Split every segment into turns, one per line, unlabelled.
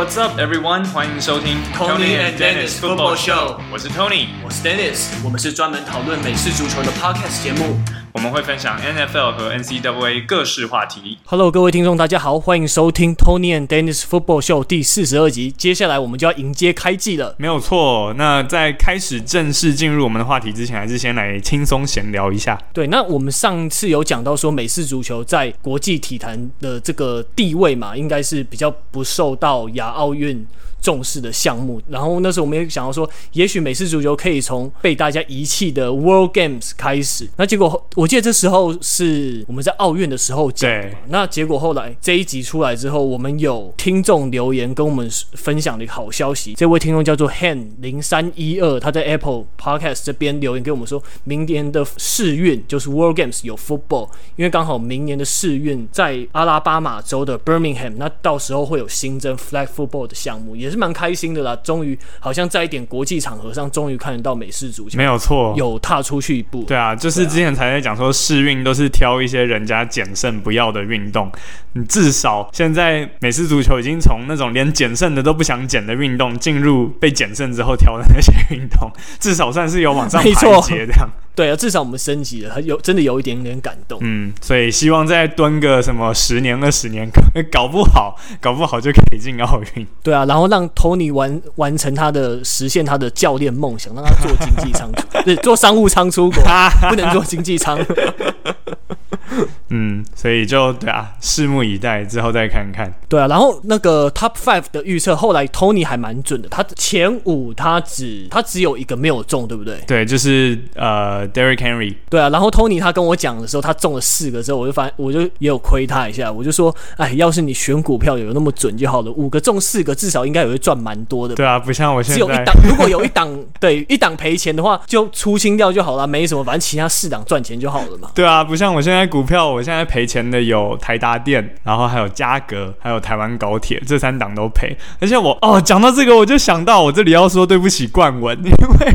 What's up, everyone？欢迎收听
Tony and Dennis Football Show。
我是 Tony，
我是 Dennis。我们是专门讨论美式足球的 Podcast 节目。
我们会分享 NFL 和 NCAA 各式话题。
Hello，各位听众，大家好，欢迎收听 Tony and Dennis Football Show 第四十二集。接下来我们就要迎接开季了。
没有错。那在开始正式进入我们的话题之前，还是先来轻松闲聊一下。
对，那我们上次有讲到说，美式足球在国际体坛的这个地位嘛，应该是比较不受到亚奥运重视的项目，然后那时候我们也想要说，也许美式足球可以从被大家遗弃的 World Games 开始。那结果我记得这时候是我们在奥运的时候
讲。
那结果后来这一集出来之后，我们有听众留言跟我们分享了一个好消息。这位听众叫做 Han 零三一二，他在 Apple Podcast 这边留言给我们说，明年的世运就是 World Games 有 Football，因为刚好明年的世运在阿拉巴马州的 Birmingham，那到时候会有新增 Flag Football 的项目，也。也是蛮开心的啦，终于好像在一点国际场合上，终于看得到美式足球，
没有错，
有踏出去一步。
对啊，就是之前才在讲说试运都是挑一些人家减剩不要的运动，你至少现在美式足球已经从那种连减剩的都不想减的运动，进入被减剩之后挑的那些运动，至少算是有往上排阶这样。
对啊，至少我们升级了，有真的有一点点感动。
嗯，所以希望再蹲个什么十年二十年，搞不好搞不好就可以进奥运。
对啊，然后让 Tony 完完成他的实现他的教练梦想，让他做经济舱出，对，做商务舱出国，不能做经济舱。
嗯，所以就对啊，拭目以待，之后再看看。
对啊，然后那个 Top Five 的预测，后来 Tony 还蛮准的，他前五他只他只有一个没有中，对不对？
对，就是呃 Derrick Henry。
对啊，然后 Tony 他跟我讲的时候，他中了四个之后，我就发现我就也有亏他一下，我就说，哎，要是你选股票有那么准就好了，五个中四个，至少应该也会赚蛮多的。
对啊，不像我现在
只有一档，如果有一档对一档赔钱的话，就出清掉就好了，没什么，反正其他四档赚钱就好了嘛。
对啊，不像我现在股票，我现在赔钱的有台达电，然后还有嘉格，还有台湾高铁，这三档都赔。而且我哦，讲到这个，我就想到我这里要说对不起冠文，因为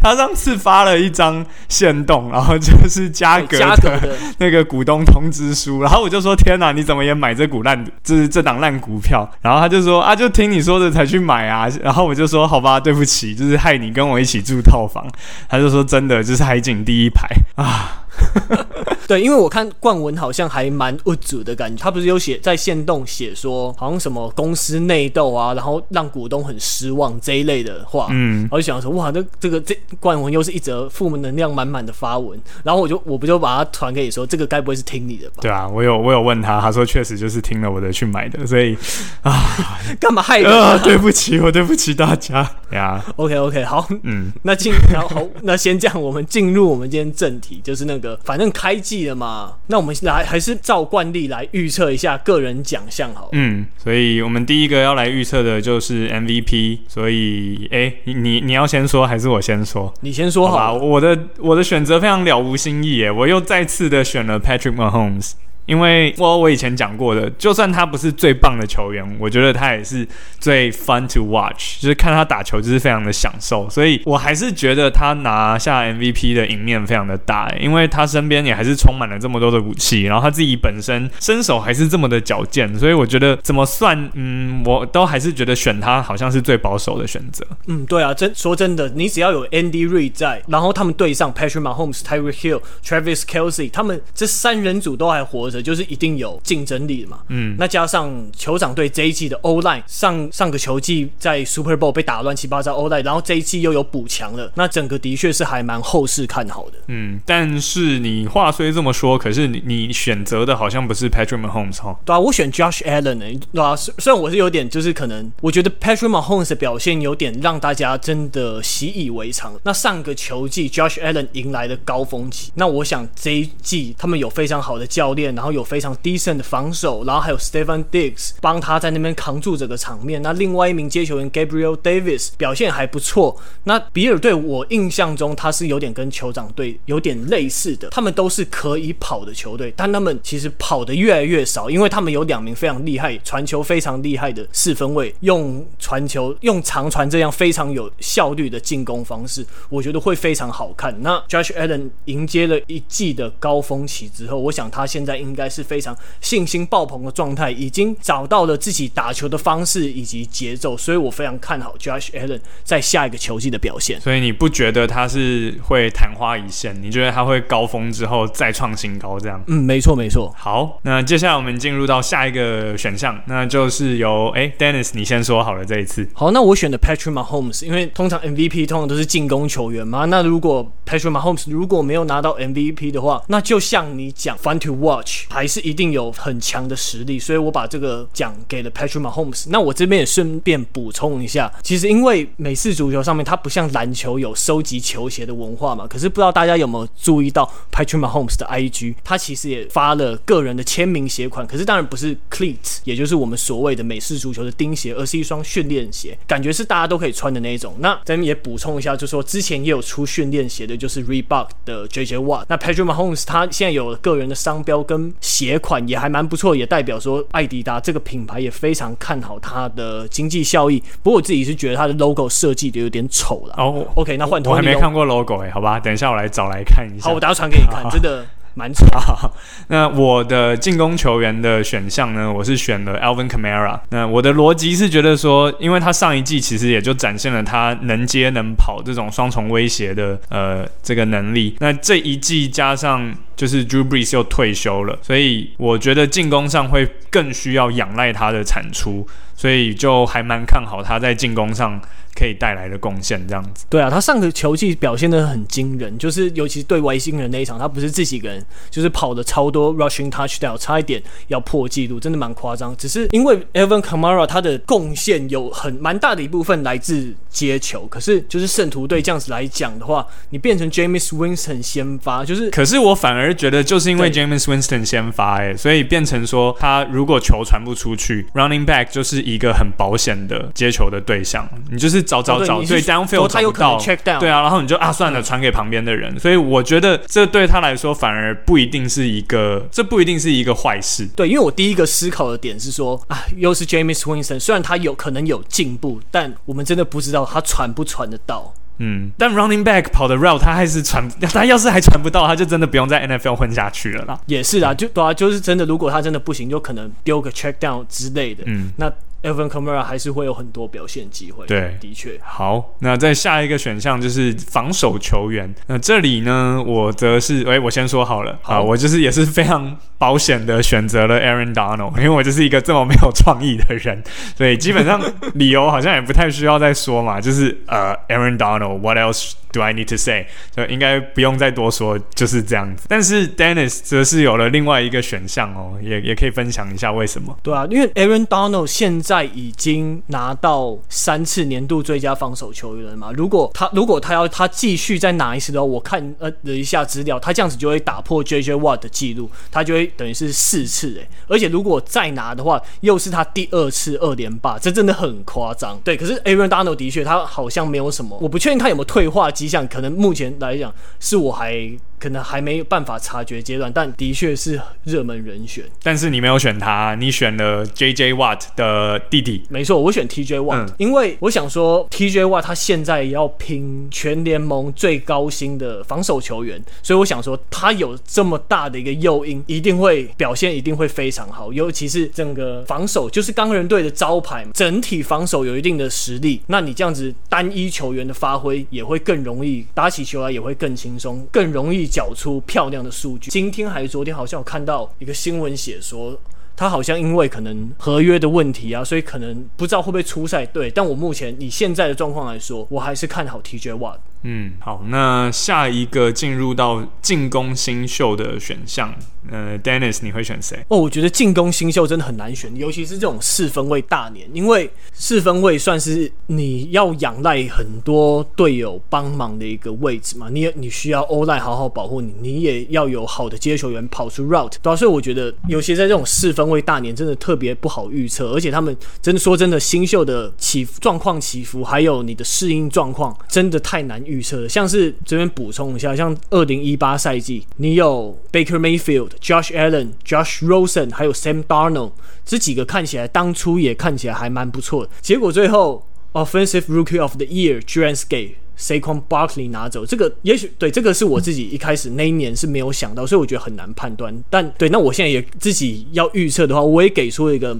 他上次发了一张限动，然后就是嘉格的 那个股东通知书，然后我就说天哪，你怎么也买这股烂，就是这档烂股票？然后他就说啊，就听你说的才去买啊。然后我就说好吧，对不起，就是害你跟我一起住套房。他就说真的，就是海景第一排啊。
对，因为我看冠文好像还蛮恶主的感觉，他不是有写在线动写说，好像什么公司内斗啊，然后让股东很失望这一类的话，嗯，我就想说，哇，这这个这冠文又是一则负能量满满的发文，然后我就我不就把它传给你说，这个该不会是听你的吧？
对啊，我有我有问他，他说确实就是听了我的去买的，所以啊，
干嘛害人啊？
啊？对不起，我对不起大家呀。Yeah.
OK OK，好，嗯，那进然后那先这样，我们进入我们今天正题，就是那个反正开季。了吗？那我们来还是照惯例来预测一下个人奖项好了。
嗯，所以我们第一个要来预测的就是 MVP。所以，哎，你你要先说还是我先说？
你先说好吧。
我的我的选择非常了无新意耶，我又再次的选了 Patrick Mahomes。因为我我以前讲过的，就算他不是最棒的球员，我觉得他也是最 fun to watch，就是看他打球就是非常的享受，所以我还是觉得他拿下 MVP 的赢面非常的大，因为他身边也还是充满了这么多的武器，然后他自己本身身手还是这么的矫健，所以我觉得怎么算，嗯，我都还是觉得选他好像是最保守的选择。
嗯，对啊，真说真的，你只要有 Andy Reid 在，然后他们对上 Patrick Mahomes、Tyree Hill、Travis Kelsey，他们这三人组都还活着。就是一定有竞争力的嘛，嗯，那加上酋长队这一季的 O-line，上上个球季在 Super Bowl 被打乱七八糟 O-line，然后这一季又有补强了，那整个的确是还蛮后市看好的，
嗯，但是你话虽这么说，可是你你选择的好像不是 Patrick Mahomes 哈，
对啊，我选 Josh Allen 欸，对啊，虽然我是有点就是可能我觉得 Patrick Mahomes 的表现有点让大家真的习以为常，那上个球季 Josh Allen 迎来的高峰期，那我想这一季他们有非常好的教练，然后。有非常 decent 的防守，然后还有 Stephen Diggs 帮他在那边扛住整个场面。那另外一名接球员 Gabriel Davis 表现还不错。那比尔队我印象中他是有点跟酋长队有点类似的，他们都是可以跑的球队，但他们其实跑得越来越少，因为他们有两名非常厉害、传球非常厉害的四分卫，用传球用长传这样非常有效率的进攻方式，我觉得会非常好看。那 Josh Allen 迎接了一季的高峰期之后，我想他现在应该是非常信心爆棚的状态，已经找到了自己打球的方式以及节奏，所以我非常看好 Josh Allen 在下一个球季的表现。
所以你不觉得他是会昙花一现？你觉得他会高峰之后再创新高这样？
嗯，没错没错。
好，那接下来我们进入到下一个选项，那就是由哎 Dennis 你先说好了这一次。
好，那我选的 Patrick Mahomes，因为通常 MVP 通常都是进攻球员嘛。那如果 Patrick Mahomes 如果没有拿到 MVP 的话，那就像你讲 Fun to watch，还是一定有很强的实力。所以我把这个奖给了 Patrick Mahomes。那我这边也顺便补充一下，其实因为美式足球上面它不像篮球有收集球鞋的文化嘛，可是不知道大家有没有注意到 Patrick Mahomes 的 IG，他其实也发了个人的签名鞋款，可是当然不是 cleats，也就是我们所谓的美式足球的钉鞋，而是一双训练鞋，感觉是大家都可以穿的那一种。那咱们也补充一下，就说之前也有出训练鞋的，就是 Reebok 的 JJ Watt。那 Patrick Mahomes 他现在有个人的商标跟鞋款也还蛮不错，也代表说艾迪达这个品牌也非常看好它的经济效益。不过我自己是觉得它的 logo 设计的有点丑了。哦，OK，那换头，
我还没看过 logo 哎、欸，好吧，等一下我来找来看一下。
好，我等下传给你看，真的。蛮
差，那我的进攻球员的选项呢？我是选了 Alvin Kamara。那我的逻辑是觉得说，因为他上一季其实也就展现了他能接能跑这种双重威胁的呃这个能力。那这一季加上就是 Drew Brees 又退休了，所以我觉得进攻上会更需要仰赖他的产出，所以就还蛮看好他在进攻上。可以带来的贡献这样子，
对啊，他上个球季表现的很惊人，就是尤其是对外星人那一场，他不是自己一个人，就是跑了超多 rushing touchdown，差一点要破纪录，真的蛮夸张。只是因为 Alvin Kamara 他的贡献有很蛮大的一部分来自接球，可是就是圣徒队这样子来讲的话，你变成 Jameis Winston 先发，就是，
可是我反而觉得就是因为 Jameis Winston 先发，哎，所以变成说他如果球传不出去，running back 就是一个很保险的接球的对象，你就是。找找找，对 downfield 找不到，对啊，然后你就啊算了，传给旁边的人。所以我觉得这对他来说反而不一定是一个，这不一定是一个坏事。
对，因为我第一个思考的点是说啊，又是 Jameis Winston，虽然他有可能有进步，但我们真的不知道他传不传得到。
嗯，但 running back 跑的 route 他还是传，他要是还传不到，他就真的不用在 NFL 混下去了啦。
也是啊，就对啊，就是真的，如果他真的不行，就可能丢个 check down 之类的。嗯，那。Alvin Kamara 还是会有很多表现机会。
对，
的确。
好，那在下一个选项就是防守球员。那这里呢，我则是，哎，我先说好了，好，我就是也是非常保险的选择了 Aaron Donald，因为我就是一个这么没有创意的人，所以基本上理由好像也不太需要再说嘛，就是呃，Aaron Donald，What else do I need to say？就应该不用再多说，就是这样子。但是 Dennis 则是有了另外一个选项哦，也也可以分享一下为什么？
对啊，因为 Aaron Donald 现在已经拿到三次年度最佳防守球员了嘛。如果他如果他要他继续再拿一次的话，我看呃了一下资料，他这样子就会打破 JJ Watt 的记录，他就会等于是四次诶。而且如果再拿的话，又是他第二次二连霸，这真的很夸张。对，可是 Aaron Donald 的确他好像没有什么，我不确定他有没有退化迹象，可能目前来讲是我还。可能还没有办法察觉阶段，但的确是热门人选。
但是你没有选他，你选了 J.J. Watt 的弟弟。
没错，我选 T.J. Watt，嗯，因为我想说 T.J. Watt 他现在也要拼全联盟最高薪的防守球员，所以我想说他有这么大的一个诱因，一定会表现一定会非常好。尤其是整个防守就是钢人队的招牌，整体防守有一定的实力，那你这样子单一球员的发挥也会更容易，打起球来也会更轻松，更容易。缴出漂亮的数据。今天还是昨天，好像有看到一个新闻写说，他好像因为可能合约的问题啊，所以可能不知道会不会出赛。对，但我目前以现在的状况来说，我还是看好 TJ Watt。
嗯，好，那下一个进入到进攻新秀的选项，呃，Dennis，你会选谁？
哦，我觉得进攻新秀真的很难选，尤其是这种四分卫大年，因为四分卫算是你要仰赖很多队友帮忙的一个位置嘛，你也你需要 O-line 好好保护你，你也要有好的接球员跑出 route，对啊，所以我觉得尤其在这种四分卫大年，真的特别不好预测，而且他们真的说真的，新秀的起状况起伏，还有你的适应状况，真的太难。预测像是这边补充一下，像二零一八赛季，你有 Baker Mayfield、Josh Allen、Josh Rosen，还有 Sam Darnold 这几个看起来当初也看起来还蛮不错的，结果最后 Offensive Rookie of the Year 居然是给 Saquon Barkley 拿走。这个也许对，这个是我自己一开始那一年是没有想到，所以我觉得很难判断。但对，那我现在也自己要预测的话，我也给出了一个。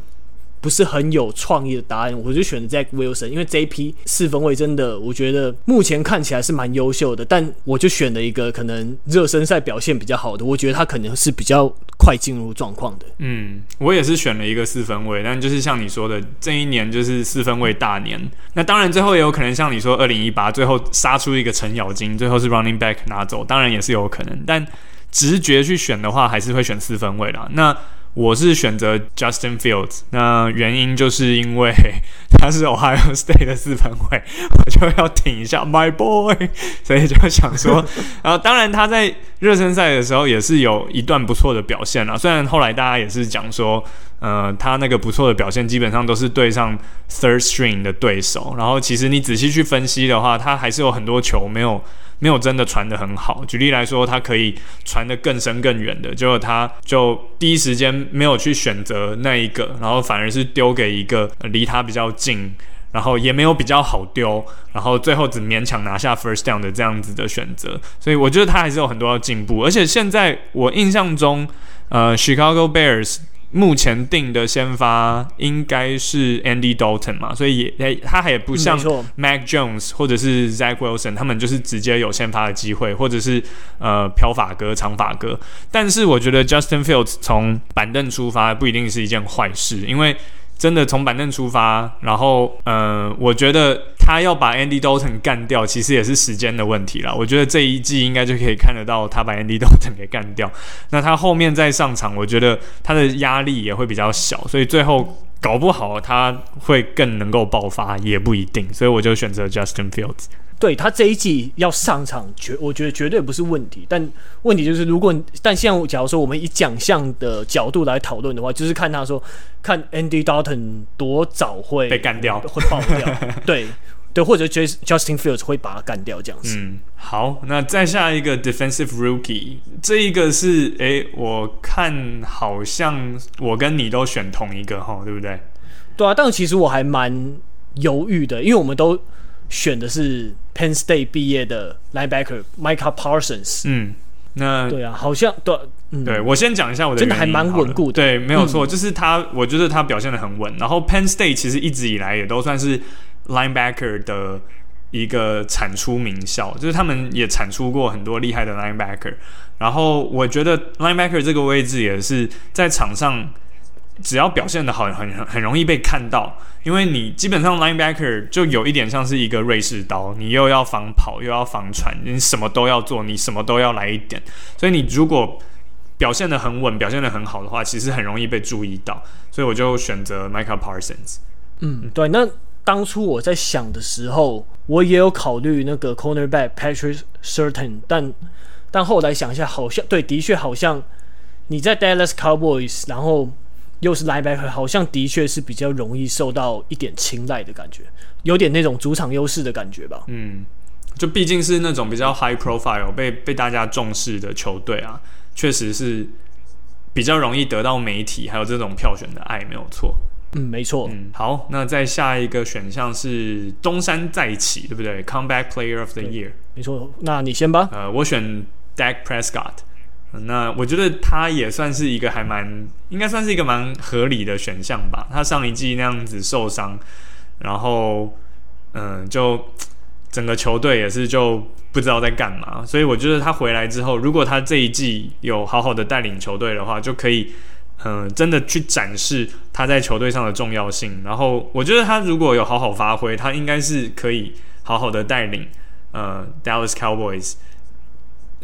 不是很有创意的答案，我就选择 Zach Wilson，因为这一批四分卫真的，我觉得目前看起来是蛮优秀的，但我就选了一个可能热身赛表现比较好的，我觉得他可能是比较快进入状况的。
嗯，我也是选了一个四分卫，但就是像你说的，这一年就是四分卫大年。那当然最后也有可能像你说，二零一八最后杀出一个程咬金，最后是 Running Back 拿走，当然也是有可能。但直觉去选的话，还是会选四分卫啦。那我是选择 Justin Fields，那原因就是因为 他是 Ohio State 的四分卫，我就要挺一下 My Boy，所以就想说，然后当然他在热身赛的时候也是有一段不错的表现啦，虽然后来大家也是讲说，呃，他那个不错的表现基本上都是对上 Third String 的对手，然后其实你仔细去分析的话，他还是有很多球没有。没有真的传得很好。举例来说，他可以传得更深更远的，结果他就第一时间没有去选择那一个，然后反而是丢给一个离他比较近，然后也没有比较好丢，然后最后只勉强拿下 first down 的这样子的选择。所以我觉得他还是有很多要进步。而且现在我印象中，呃，Chicago Bears。目前定的先发应该是 Andy Dalton 嘛，所以也他还也不像 Mac Jones 或者是 Zach Wilson，他们就是直接有先发的机会，或者是呃漂发哥、长发哥。但是我觉得 Justin Fields 从板凳出发不一定是一件坏事，因为。真的从板凳出发，然后，嗯，我觉得他要把 Andy Dalton 干掉，其实也是时间的问题啦。我觉得这一季应该就可以看得到他把 Andy Dalton 给干掉。那他后面再上场，我觉得他的压力也会比较小，所以最后搞不好他会更能够爆发，也不一定。所以我就选择 Justin Fields。
对，他这一季要上场，绝我觉得绝对不是问题。但问题就是，如果但现在假如说我们以奖项的角度来讨论的话，就是看他说，看 Andy Dalton 多早会
被干掉，
会爆掉。对对，或者 Justin Fields 会把他干掉这样子。
嗯，好，那再下一个 Defensive Rookie，这一个是诶，我看好像我跟你都选同一个哈，对不对？
对啊，但其实我还蛮犹豫的，因为我们都。选的是 Penn State 毕业的 linebacker Micah Parsons。
嗯，那
对啊，好像对，嗯、
对我先讲一下我的
真的还蛮稳固的。
对，没有错，嗯、就是他，我觉得他表现的很稳。然后 Penn State 其实一直以来也都算是 linebacker 的一个产出名校，就是他们也产出过很多厉害的 linebacker。然后我觉得 linebacker 这个位置也是在场上。只要表现得好，很很很容易被看到，因为你基本上 linebacker 就有一点像是一个瑞士刀，你又要防跑，又要防传，你什么都要做，你什么都要来一点。所以你如果表现得很稳，表现得很好的话，其实很容易被注意到。所以我就选择 Micah Parsons。
嗯，对。那当初我在想的时候，我也有考虑那个 cornerback Patrick Sertain，但但后来想一下，好像对，的确好像你在 Dallas Cowboys，然后。又是 linebacker，好像的确是比较容易受到一点青睐的感觉，有点那种主场优势的感觉吧。
嗯，就毕竟是那种比较 high profile 被被大家重视的球队啊，确实是比较容易得到媒体还有这种票选的爱，没有错。
嗯，没错。
嗯，好，那再下一个选项是东山再起，对不对？Comeback Player of the Year，
没错。那你先吧。
呃，我选 Dak Prescott。那我觉得他也算是一个还蛮，应该算是一个蛮合理的选项吧。他上一季那样子受伤，然后嗯，就整个球队也是就不知道在干嘛。所以我觉得他回来之后，如果他这一季有好好的带领球队的话，就可以嗯，真的去展示他在球队上的重要性。然后我觉得他如果有好好发挥，他应该是可以好好的带领呃 Dallas Cowboys，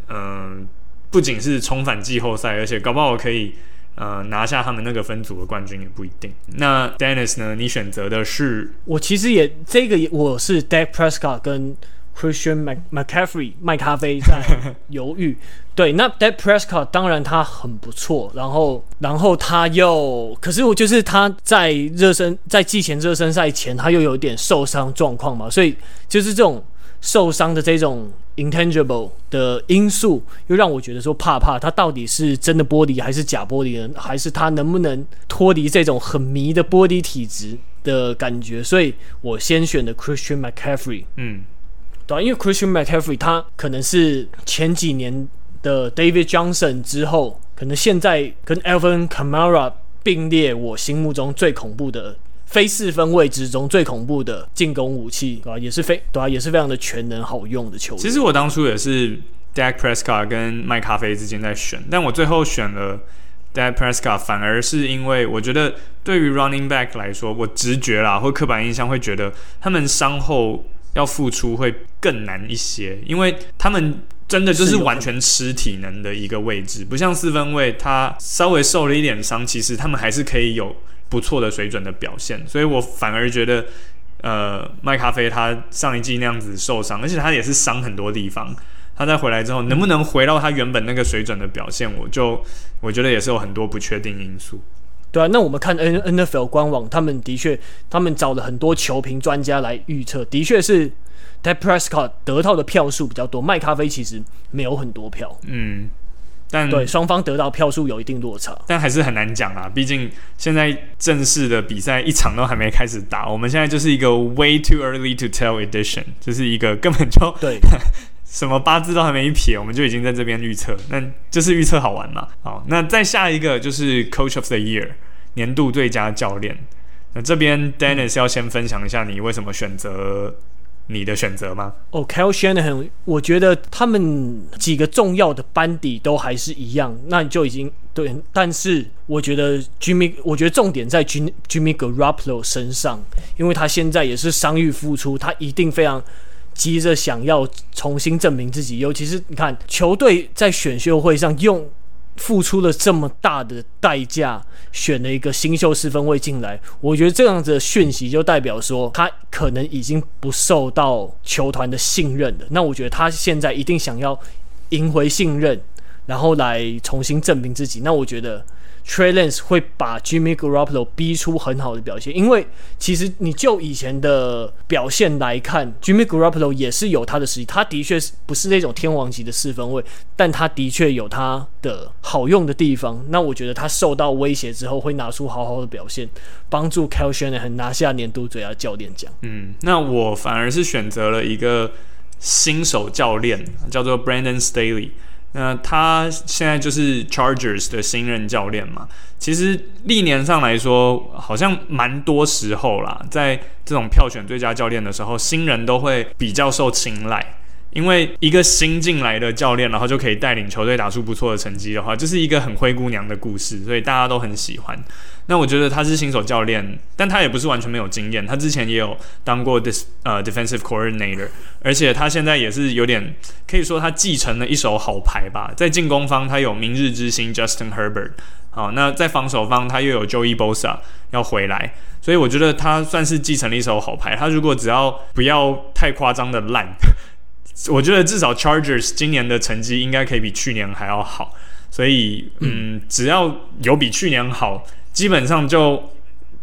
嗯。不仅是重返季后赛，而且搞不好可以呃拿下他们那个分组的冠军也不一定。那 Dennis 呢？你选择的是？
我其实也这个也我是 Dak Prescott 跟 Christian McCaffrey 麦咖啡在犹豫。对，那 Dak Prescott 当然他很不错，然后然后他又可是我就是他在热身在季前热身赛前他又有点受伤状况嘛，所以就是这种。受伤的这种 intangible 的因素，又让我觉得说怕怕，他到底是真的玻璃还是假玻璃呢，还是他能不能脱离这种很迷的玻璃体质的感觉？所以我先选的 Christian McCaffrey。
嗯，
对啊，因为 Christian McCaffrey 他可能是前几年的 David Johnson 之后，可能现在跟 Alvin Kamara 并列我心目中最恐怖的非四分卫之中最恐怖的进攻武器，对吧、啊？也是非对啊，也是非常的全能好用的球员。
其实我当初也是 Dak Prescott 跟麦咖啡之间在选，但我最后选了 Dak Prescott，反而是因为我觉得对于 Running Back 来说，我直觉啦或刻板印象会觉得他们伤后要付出会更难一些，因为他们真的就是完全吃体能的一个位置，不像四分卫，他稍微受了一点伤，其实他们还是可以有不错的水准的表现，所以我反而觉得，呃，麦咖啡他上一季那样子受伤，而且他也是伤很多地方。他再回来之后，能不能回到他原本那个水准的表现，我就我觉得也是有很多不确定因素。
对啊，那我们看 N N F L 官网，他们的确，他们找了很多球评专家来预测，的确是 Dak Prescott 得到的票数比较多，麦咖啡其实没有很多票。
嗯，但
对双方得到票数有一定落差，
但还是很难讲啊。毕竟现在正式的比赛一场都还没开始打，我们现在就是一个 way too early to tell edition，就是一个根本就
对。
什么八字都还没一撇，我们就已经在这边预测，那就是预测好玩嘛。好，那再下一个就是 Coach of the Year 年度最佳教练。那这边 Dennis 要先分享一下你为什么选择你的选择吗？
哦、oh，Kyle Shanahan，我觉得他们几个重要的班底都还是一样，那你就已经对。但是我觉得 Jimmy，我觉得重点在 Jim Jimmy Garoppolo 身上，因为他现在也是伤愈复出，他一定非常。急着想要重新证明自己，尤其是你看球队在选秀会上用付出了这么大的代价选了一个新秀四分位进来，我觉得这样子的讯息就代表说他可能已经不受到球团的信任了。那我觉得他现在一定想要赢回信任，然后来重新证明自己。那我觉得。Trey Lance 会把 Jimmy Garoppolo 逼出很好的表现，因为其实你就以前的表现来看，Jimmy Garoppolo 也是有他的实力。他的确是不是那种天王级的四分卫，但他的确有他的好用的地方。那我觉得他受到威胁之后，会拿出好好的表现，帮助 Kyle Shanahan 拿下年度最佳教练奖。
嗯，那我反而是选择了一个新手教练，叫做 Brandon Staley。那他现在就是 Chargers 的新任教练嘛？其实历年上来说，好像蛮多时候啦，在这种票选最佳教练的时候，新人都会比较受青睐。因为一个新进来的教练，然后就可以带领球队打出不错的成绩的话，就是一个很灰姑娘的故事，所以大家都很喜欢。那我觉得他是新手教练，但他也不是完全没有经验，他之前也有当过 dis 呃 defensive coordinator，而且他现在也是有点可以说他继承了一手好牌吧。在进攻方，他有明日之星 Justin Herbert，好，那在防守方，他又有 Joey Bosa 要回来，所以我觉得他算是继承了一手好牌。他如果只要不要太夸张的烂。我觉得至少 Chargers 今年的成绩应该可以比去年还要好，所以嗯，只要有比去年好，基本上就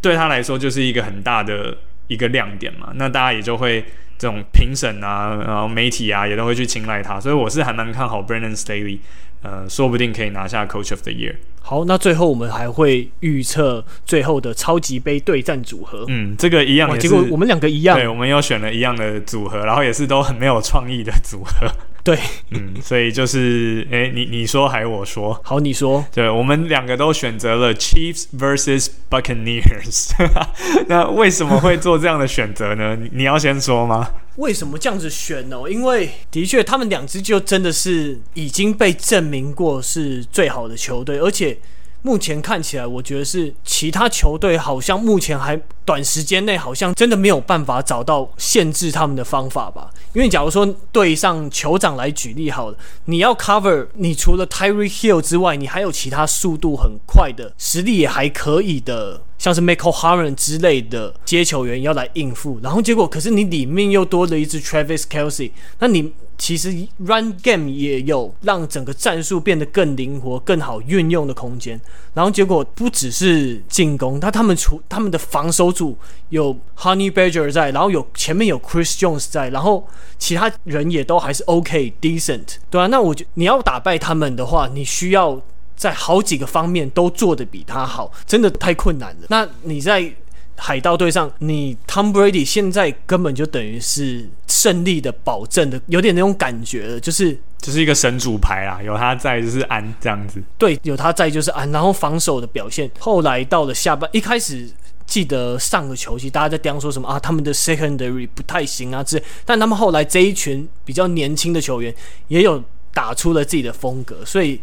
对他来说就是一个很大的一个亮点嘛。那大家也就会这种评审啊，然后媒体啊也都会去青睐他，所以我是还蛮看好 Brandon Staley。呃，说不定可以拿下 Coach of the Year。
好，那最后我们还会预测最后的超级杯对战组合。
嗯，这个一样结
果我们两个一样。
对，我们又选了一样的组合，然后也是都很没有创意的组合。
对，
嗯，所以就是，哎、欸，你你说还是我说？
好，你说。
对，我们两个都选择了 Chiefs versus Buccaneers。那为什么会做这样的选择呢？你你要先说吗？
为什么这样子选呢？因为的确，他们两支就真的是已经被证明过是最好的球队，而且。目前看起来，我觉得是其他球队好像目前还短时间内好像真的没有办法找到限制他们的方法吧。因为假如说对上酋长来举例好了，你要 cover，你除了 Tyree Hill 之外，你还有其他速度很快的、实力也还可以的，像是 Mecole Hardman 之类的接球员要来应付。然后结果，可是你里面又多了一支 Travis Kelsey，那你。其实 run game 也有让整个战术变得更灵活、更好运用的空间。然后结果不只是进攻，他他们除他们的防守组有 Honey Badger 在，然后有前面有 Chris Jones 在，然后其他人也都还是 OK decent，对啊。那我觉你要打败他们的话，你需要在好几个方面都做得比他好，真的太困难了。那你在海盗队上，你 Tom Brady 现在根本就等于是胜利的保证的，有点那种感觉了，就是
就是一个神主牌啊，有他在就是安这样子。
对，有他在就是安，然后防守的表现，后来到了下半，一开始记得上个球季大家在讲说什么啊，他们的 secondary 不太行啊，之类，但他们后来这一群比较年轻的球员也有打出了自己的风格，所以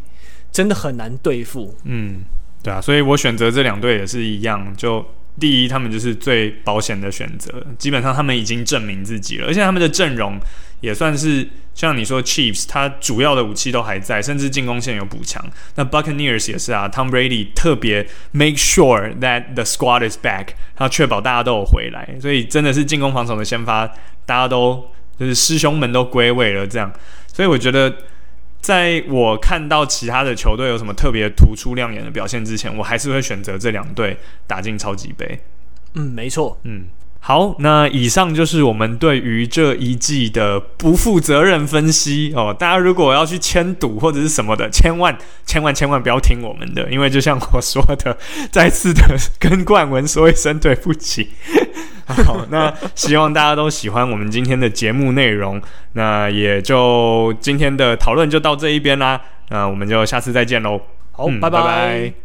真的很难对付。
嗯，对啊，所以我选择这两队也是一样，就。第一，他们就是最保险的选择，基本上他们已经证明自己了，而且他们的阵容也算是像你说 Chiefs，他主要的武器都还在，甚至进攻线有补强。那 Buccaneers 也是啊，Tom Brady 特别 make sure that the squad is back，他确保大家都有回来，所以真的是进攻防守的先发，大家都就是师兄们都归位了这样，所以我觉得。在我看到其他的球队有什么特别突出亮眼的表现之前，我还是会选择这两队打进超级杯。
嗯，没错。
嗯，好，那以上就是我们对于这一季的不负责任分析哦。大家如果要去签赌或者是什么的，千万千万千万不要听我们的，因为就像我说的，再次的跟冠文说一声对不起。好，那希望大家都喜欢我们今天的节目内容。那也就今天的讨论就到这一边啦。那我们就下次再见喽。
好，
嗯，
拜拜。
拜拜。